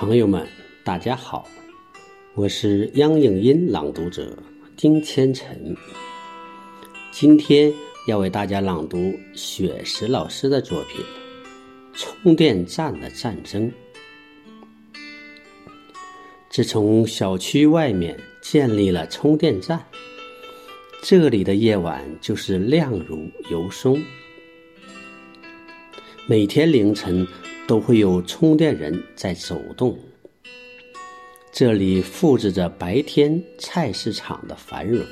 朋友们，大家好，我是央影音朗读者丁千晨。今天要为大家朗读雪石老师的作品《充电站的战争》。自从小区外面建立了充电站，这里的夜晚就是亮如油松。每天凌晨。都会有充电人在走动，这里复制着白天菜市场的繁荣。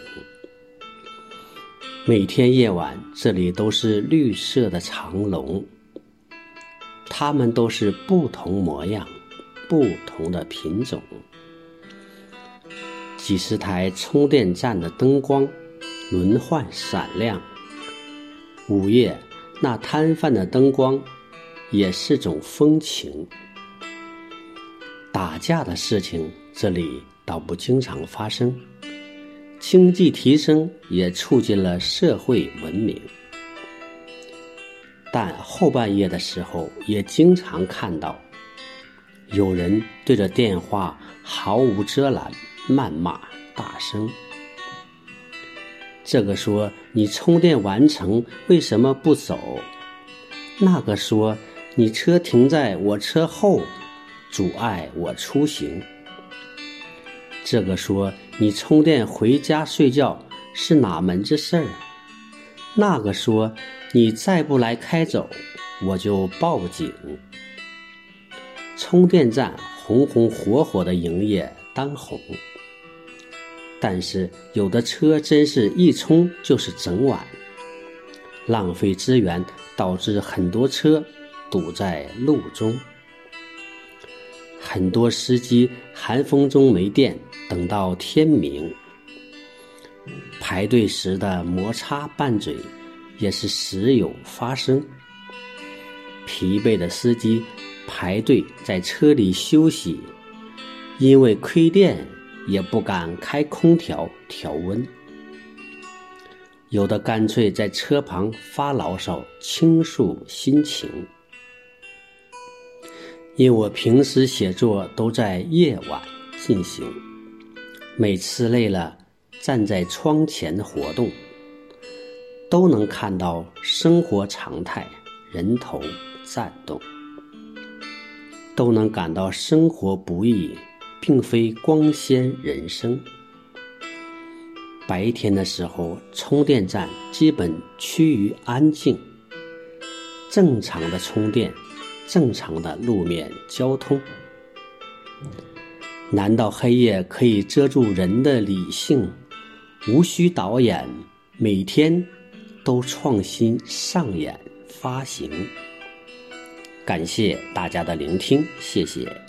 每天夜晚，这里都是绿色的长龙，它们都是不同模样、不同的品种。几十台充电站的灯光轮换闪亮，午夜那摊贩的灯光。也是种风情。打架的事情这里倒不经常发生，经济提升也促进了社会文明。但后半夜的时候，也经常看到有人对着电话毫无遮拦谩骂，大声。这个说：“你充电完成为什么不走？”那个说。你车停在我车后，阻碍我出行。这个说你充电回家睡觉是哪门子事儿？那个说你再不来开走，我就报警。充电站红红火火的营业当红，但是有的车真是一充就是整晚，浪费资源，导致很多车。堵在路中，很多司机寒风中没电，等到天明。排队时的摩擦拌嘴也是时有发生。疲惫的司机排队在车里休息，因为亏电也不敢开空调调温，有的干脆在车旁发牢骚倾诉心情。因我平时写作都在夜晚进行，每次累了，站在窗前活动，都能看到生活常态，人头攒动，都能感到生活不易，并非光鲜人生。白天的时候，充电站基本趋于安静，正常的充电。正常的路面交通，难道黑夜可以遮住人的理性？无需导演，每天都创新上演发行。感谢大家的聆听，谢谢。